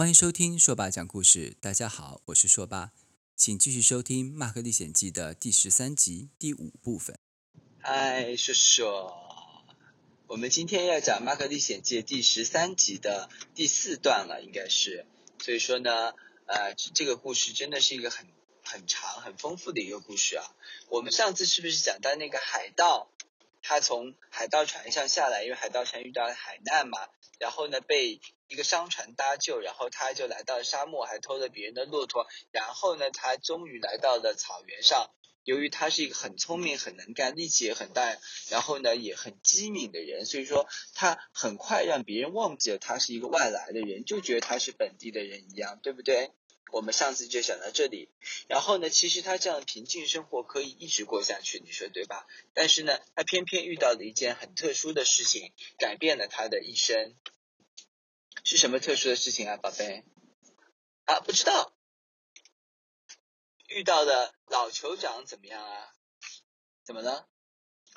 欢迎收听硕爸讲故事。大家好，我是硕爸，请继续收听《马克历险记》的第十三集第五部分。嗨，硕硕，我们今天要讲《马克历险记》第十三集的第四段了，应该是。所以说呢，呃，这个故事真的是一个很很长、很丰富的一个故事啊。我们上次是不是讲到那个海盗？他从海盗船上下来，因为海盗船遇到了海难嘛，然后呢被一个商船搭救，然后他就来到沙漠，还偷了别人的骆驼，然后呢他终于来到了草原上。由于他是一个很聪明、很能干、力气也很大，然后呢也很机敏的人，所以说他很快让别人忘记了他是一个外来的人，就觉得他是本地的人一样，对不对？我们上次就讲到这里，然后呢，其实他这样平静生活可以一直过下去，你说对吧？但是呢，他偏偏遇到了一件很特殊的事情，改变了他的一生。是什么特殊的事情啊，宝贝？啊，不知道。遇到的老酋长怎么样啊？怎么了？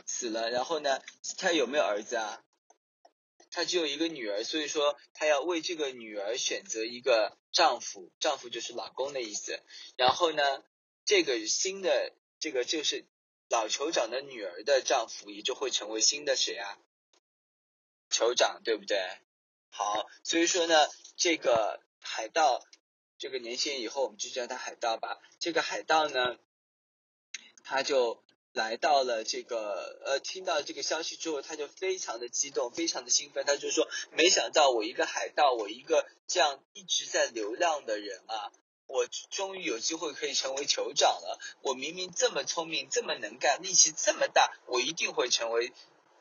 死了。然后呢，他有没有儿子啊？他只有一个女儿，所以说他要为这个女儿选择一个丈夫，丈夫就是老公的意思。然后呢，这个新的这个就是老酋长的女儿的丈夫，也就会成为新的谁啊？酋长，对不对？好，所以说呢，这个海盗，这个年轻人以后我们就叫他海盗吧。这个海盗呢，他就。来到了这个呃，听到这个消息之后，他就非常的激动，非常的兴奋。他就说：“没想到我一个海盗，我一个这样一直在流浪的人啊，我终于有机会可以成为酋长了。我明明这么聪明，这么能干，力气这么大，我一定会成为，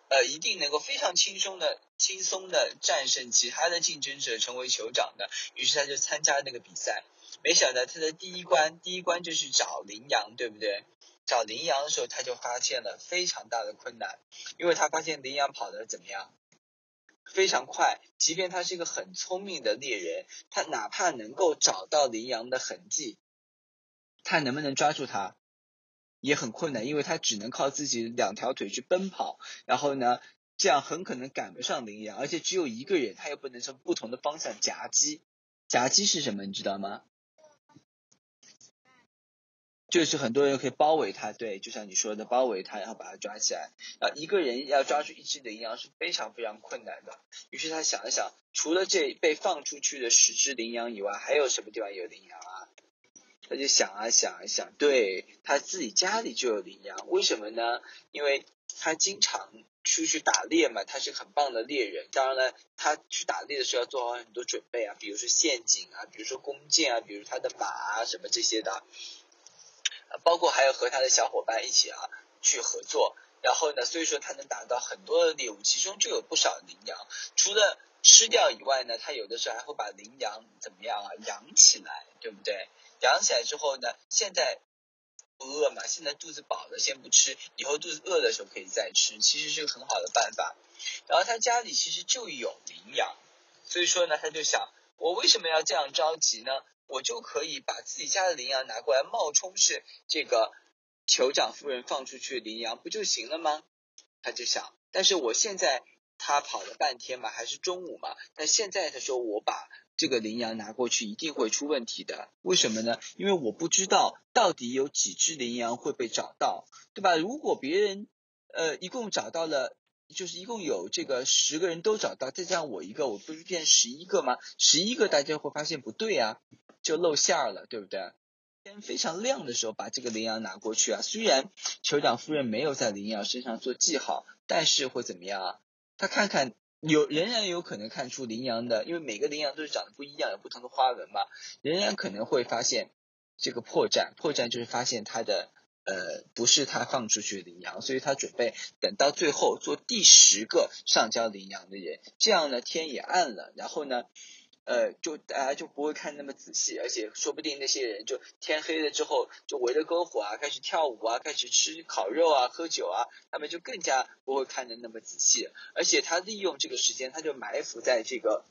呃，一定能够非常轻松的、轻松的战胜其他的竞争者，成为酋长的。于是他就参加那个比赛。没想到他的第一关，第一关就是找羚羊，对不对？”找羚羊的时候，他就发现了非常大的困难，因为他发现羚羊跑得怎么样？非常快。即便他是一个很聪明的猎人，他哪怕能够找到羚羊的痕迹，他能不能抓住它也很困难，因为他只能靠自己两条腿去奔跑。然后呢，这样很可能赶不上羚羊，而且只有一个人，他又不能从不同的方向夹击。夹击是什么？你知道吗？就是很多人可以包围他，对，就像你说的，包围他，然后把他抓起来。啊，一个人要抓住一只羚羊是非常非常困难的。于是他想了想，除了这被放出去的十只羚羊以外，还有什么地方有羚羊啊？他就想啊想啊想，对，他自己家里就有羚羊，为什么呢？因为他经常出去打猎嘛，他是很棒的猎人。当然了，他去打猎的时候要做好很多准备啊，比如说陷阱啊，比如说弓箭啊，比如他的马啊什么这些的。包括还有和他的小伙伴一起啊去合作，然后呢，所以说他能打到很多的猎物，其中就有不少羚羊。除了吃掉以外呢，他有的时候还会把羚羊怎么样啊养起来，对不对？养起来之后呢，现在不饿嘛，现在肚子饱了，先不吃，以后肚子饿的时候可以再吃，其实是个很好的办法。然后他家里其实就有羚羊，所以说呢，他就想，我为什么要这样着急呢？我就可以把自己家的羚羊拿过来，冒充是这个酋长夫人放出去的羚羊，不就行了吗？他就想，但是我现在他跑了半天嘛，还是中午嘛，但现在他说我把这个羚羊拿过去，一定会出问题的。为什么呢？因为我不知道到底有几只羚羊会被找到，对吧？如果别人呃一共找到了。就是一共有这个十个人都找到，再加上我一个，我不是变十一个吗？十一个大家会发现不对啊，就露馅了，对不对？天非常亮的时候把这个羚羊拿过去啊，虽然酋长夫人没有在羚羊身上做记号，但是会怎么样啊？他看看有仍然有可能看出羚羊的，因为每个羚羊都是长得不一样，有不同的花纹嘛，仍然可能会发现这个破绽，破绽就是发现它的。呃，不是他放出去的羚羊，所以他准备等到最后做第十个上交羚羊的人，这样呢天也暗了，然后呢，呃，就大家就不会看那么仔细，而且说不定那些人就天黑了之后就围着篝火啊，开始跳舞啊，开始吃烤肉啊，喝酒啊，他们就更加不会看的那么仔细，而且他利用这个时间，他就埋伏在这个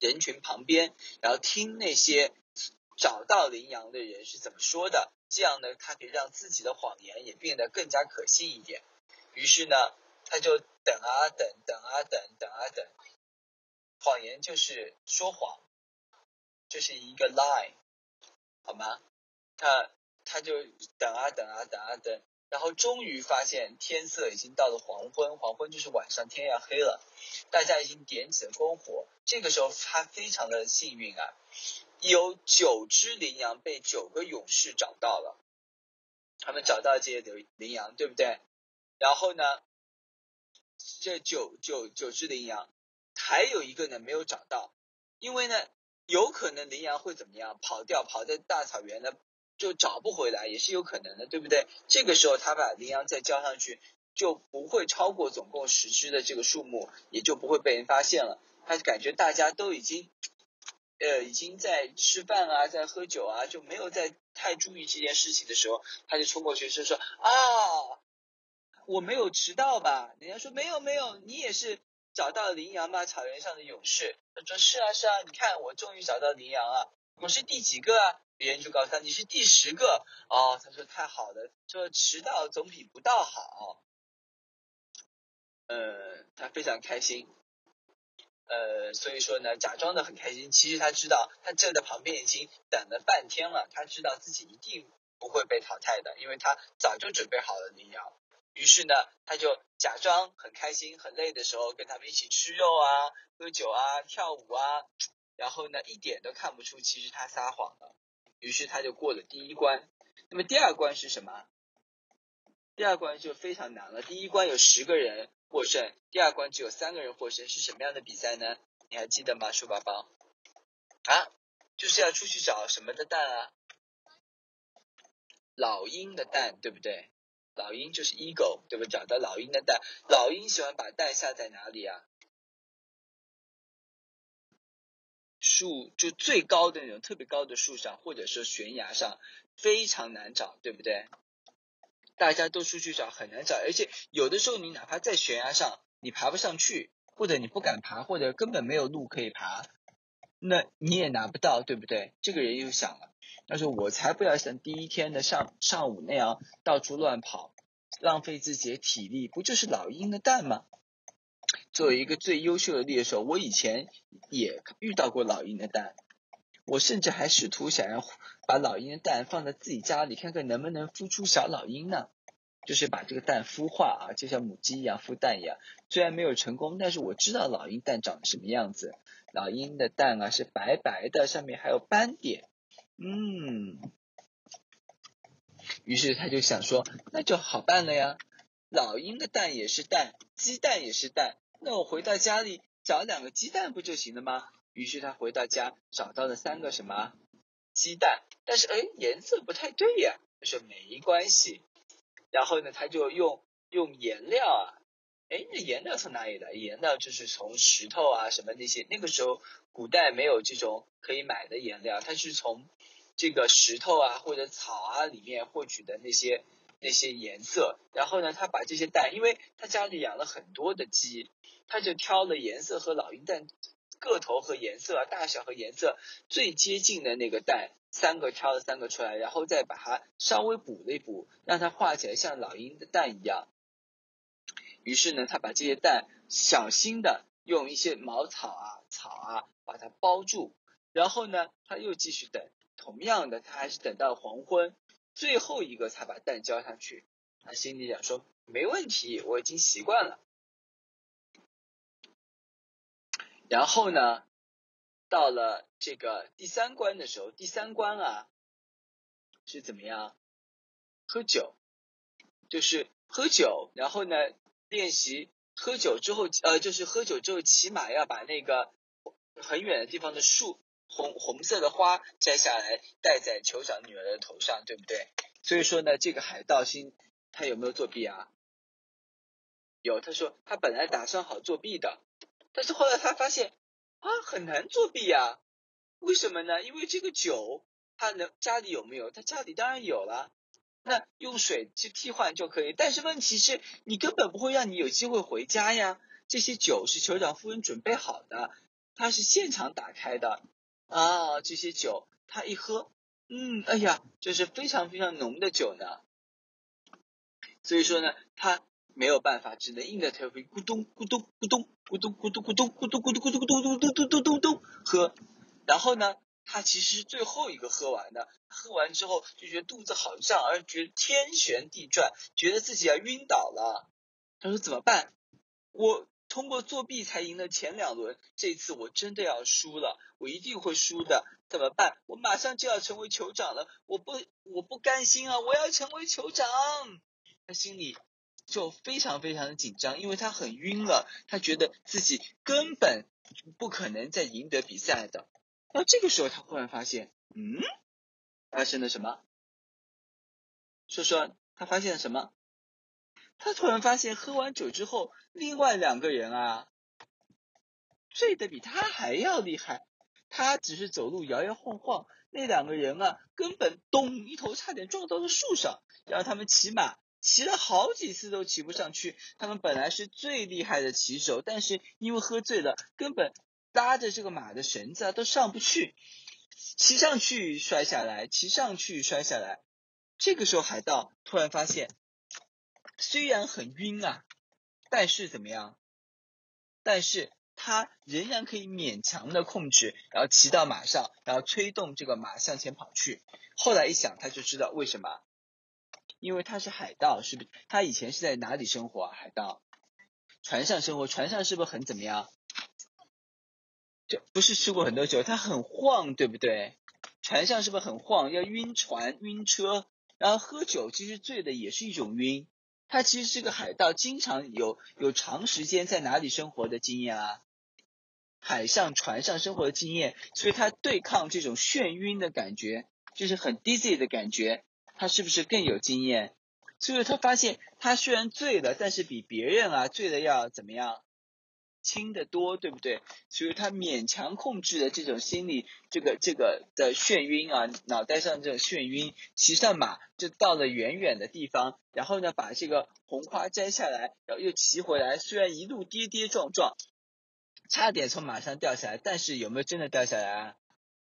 人群旁边，然后听那些找到羚羊的人是怎么说的。这样呢，他可以让自己的谎言也变得更加可信一点。于是呢，他就等啊等，等啊等，等啊等。谎言就是说谎，就是一个 lie，好吗？他他就等啊等啊等啊等，然后终于发现天色已经到了黄昏，黄昏就是晚上，天要黑了，大家已经点起了篝火。这个时候他非常的幸运啊，有九只羚羊被九个勇士找到了，他们找到这些羚羚羊，对不对？然后呢，这九九九只羚羊，还有一个呢没有找到，因为呢有可能羚羊会怎么样跑掉，跑在大草原呢就找不回来，也是有可能的，对不对？这个时候他把羚羊再交上去，就不会超过总共十只的这个数目，也就不会被人发现了。他感觉大家都已经，呃，已经在吃饭啊，在喝酒啊，就没有在太注意这件事情的时候，他就冲过去就说：“啊，我没有迟到吧？”人家说：“没有，没有，你也是找到羚羊吗？草原上的勇士。”他说：“是啊，是啊，你看我终于找到羚羊啊！我是第几个啊？”别人就告诉他：“你是第十个。”哦，他说：“太好了，说迟到总比不到好。”呃，他非常开心。呃，所以说呢，假装的很开心，其实他知道，他站在旁边已经等了半天了，他知道自己一定不会被淘汰的，因为他早就准备好了羚羊。于是呢，他就假装很开心、很累的时候，跟他们一起吃肉啊、喝酒啊、跳舞啊，然后呢，一点都看不出其实他撒谎了。于是他就过了第一关。那么第二关是什么？第二关就非常难了。第一关有十个人。获胜，第二关只有三个人获胜，是什么样的比赛呢？你还记得吗，书包包？啊，就是要出去找什么的蛋啊？老鹰的蛋，对不对？老鹰就是 eagle，对不对？找到老鹰的蛋，老鹰喜欢把蛋下在哪里啊？树就最高的那种特别高的树上，或者说悬崖上，非常难找，对不对？大家都出去找，很难找，而且有的时候你哪怕在悬崖上，你爬不上去，或者你不敢爬，或者根本没有路可以爬，那你也拿不到，对不对？这个人又想了，他说：“我才不要像第一天的上上午那样到处乱跑，浪费自己的体力，不就是老鹰的蛋吗？”作为一个最优秀的猎手，我以前也遇到过老鹰的蛋。我甚至还试图想要把老鹰的蛋放在自己家里，看看能不能孵出小老鹰呢？就是把这个蛋孵化啊，就像母鸡一样孵蛋一样。虽然没有成功，但是我知道老鹰蛋长什么样子。老鹰的蛋啊是白白的，上面还有斑点。嗯，于是他就想说，那就好办了呀。老鹰的蛋也是蛋，鸡蛋也是蛋，那我回到家里找两个鸡蛋不就行了吗？于是他回到家，找到了三个什么鸡蛋，但是哎，颜色不太对呀。他说没关系，然后呢，他就用用颜料啊，哎，那颜料从哪里来？颜料就是从石头啊什么那些，那个时候古代没有这种可以买的颜料，他是从这个石头啊或者草啊里面获取的那些那些颜色。然后呢，他把这些蛋，因为他家里养了很多的鸡，他就挑了颜色和老鹰蛋。个头和颜色、大小和颜色最接近的那个蛋，三个挑了三个出来，然后再把它稍微补了一补，让它画起来像老鹰的蛋一样。于是呢，他把这些蛋小心的用一些茅草啊、草啊把它包住，然后呢，他又继续等，同样的，他还是等到黄昏，最后一个才把蛋交上去。他心里想说：没问题，我已经习惯了。然后呢，到了这个第三关的时候，第三关啊是怎么样？喝酒，就是喝酒。然后呢，练习喝酒之后，呃，就是喝酒之后，起码要把那个很远的地方的树红红色的花摘下来，戴在酋长女儿的头上，对不对？所以说呢，这个海盗星他有没有作弊啊？有，他说他本来打算好作弊的。但是后来他发现啊，很难作弊呀，为什么呢？因为这个酒，他能家里有没有？他家里当然有了，那用水去替换就可以。但是问题是，你根本不会让你有机会回家呀。这些酒是酋长夫人准备好的，他是现场打开的啊。这些酒他一喝，嗯，哎呀，这是非常非常浓的酒呢。所以说呢，他。没有办法，只能硬着头皮咕咚咕咚咕咚咕咚咕咚咕咚咕咚咕咚咕咚咕咚咕咚咕咚咕咚咚喝。然后呢，他其实是最后一个喝完的。喝完之后就觉得肚子好胀，而觉得天旋地转，觉得自己要晕倒了。他说怎么办？我通过作弊才赢了前两轮，这一次我真的要输了，我一定会输的。怎么办？我马上就要成为酋长了，我不，我不甘心啊！我要成为酋长。他心里就非常非常的紧张，因为他很晕了，他觉得自己根本不可能再赢得比赛的。那这个时候，他忽然发现，嗯，发生了什么？说说他发现了什么？他突然发现，喝完酒之后，另外两个人啊，醉得比他还要厉害。他只是走路摇摇晃晃，那两个人啊，根本咚一头差点撞到了树上，然后他们骑马骑了好几次都骑不上去。他们本来是最厉害的骑手，但是因为喝醉了，根本拉着这个马的绳子啊都上不去，骑上去摔下来，骑上去摔下来。这个时候，海盗突然发现，虽然很晕啊，但是怎么样？但是。他仍然可以勉强的控制，然后骑到马上，然后催动这个马向前跑去。后来一想，他就知道为什么，因为他是海盗，是不是？他以前是在哪里生活啊？海盗，船上生活，船上是不是很怎么样？就不是吃过很多酒，他很晃，对不对？船上是不是很晃？要晕船、晕车，然后喝酒，其实醉的也是一种晕。他其实是个海盗，经常有有长时间在哪里生活的经验啊，海上船上生活的经验，所以他对抗这种眩晕的感觉，就是很 dizzy 的感觉，他是不是更有经验？所以他发现，他虽然醉了，但是比别人啊醉的要怎么样？轻得多，对不对？所以他勉强控制了这种心理，这个这个的眩晕啊，脑袋上这种眩晕，骑上马就到了远远的地方，然后呢，把这个红花摘下来，然后又骑回来。虽然一路跌跌撞撞，差点从马上掉下来，但是有没有真的掉下来啊？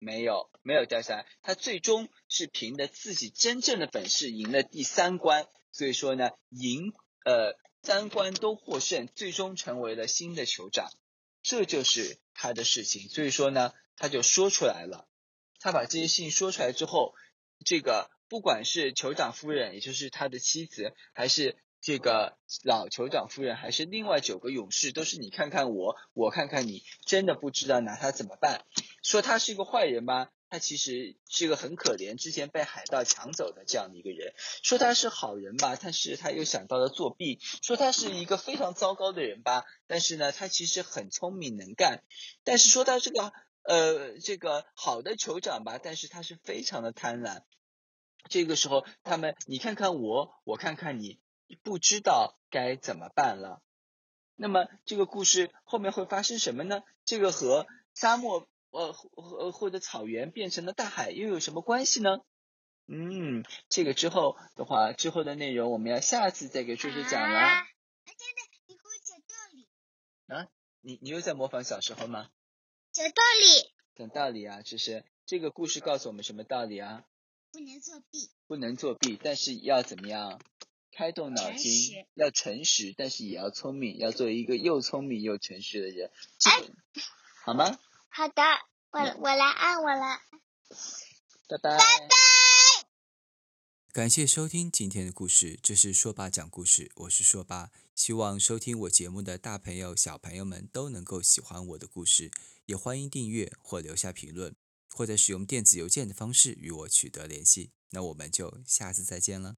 没有，没有掉下来。他最终是凭着自己真正的本事赢了第三关。所以说呢，赢呃。三关都获胜，最终成为了新的酋长，这就是他的事情。所以说呢，他就说出来了。他把这些事情说出来之后，这个不管是酋长夫人，也就是他的妻子，还是这个老酋长夫人，还是另外九个勇士，都是你看看我，我看看你，真的不知道拿他怎么办。说他是一个坏人吗？他其实是一个很可怜，之前被海盗抢走的这样的一个人。说他是好人吧，但是他又想到了作弊。说他是一个非常糟糕的人吧，但是呢，他其实很聪明能干。但是说他是个呃这个好的酋长吧，但是他是非常的贪婪。这个时候，他们你看看我，我看看你，不知道该怎么办了。那么这个故事后面会发生什么呢？这个和沙漠。呃，或或者草原变成了大海，又有什么关系呢？嗯，这个之后的话，之后的内容我们要下次再给叔叔讲了。啊，真的，你给我讲道理。啊，你你又在模仿小时候吗？讲道理。讲道理啊，就是这个故事告诉我们什么道理啊？不能作弊。不能作弊，但是要怎么样？开动脑筋，诚。要诚实，但是也要聪明，要做一个又聪明又诚实的人。这个，哎，好吗？好的，我我来按我来，拜拜。拜拜。感谢收听今天的故事，这是说爸讲故事，我是说爸。希望收听我节目的大朋友、小朋友们都能够喜欢我的故事，也欢迎订阅或留下评论，或者使用电子邮件的方式与我取得联系。那我们就下次再见了。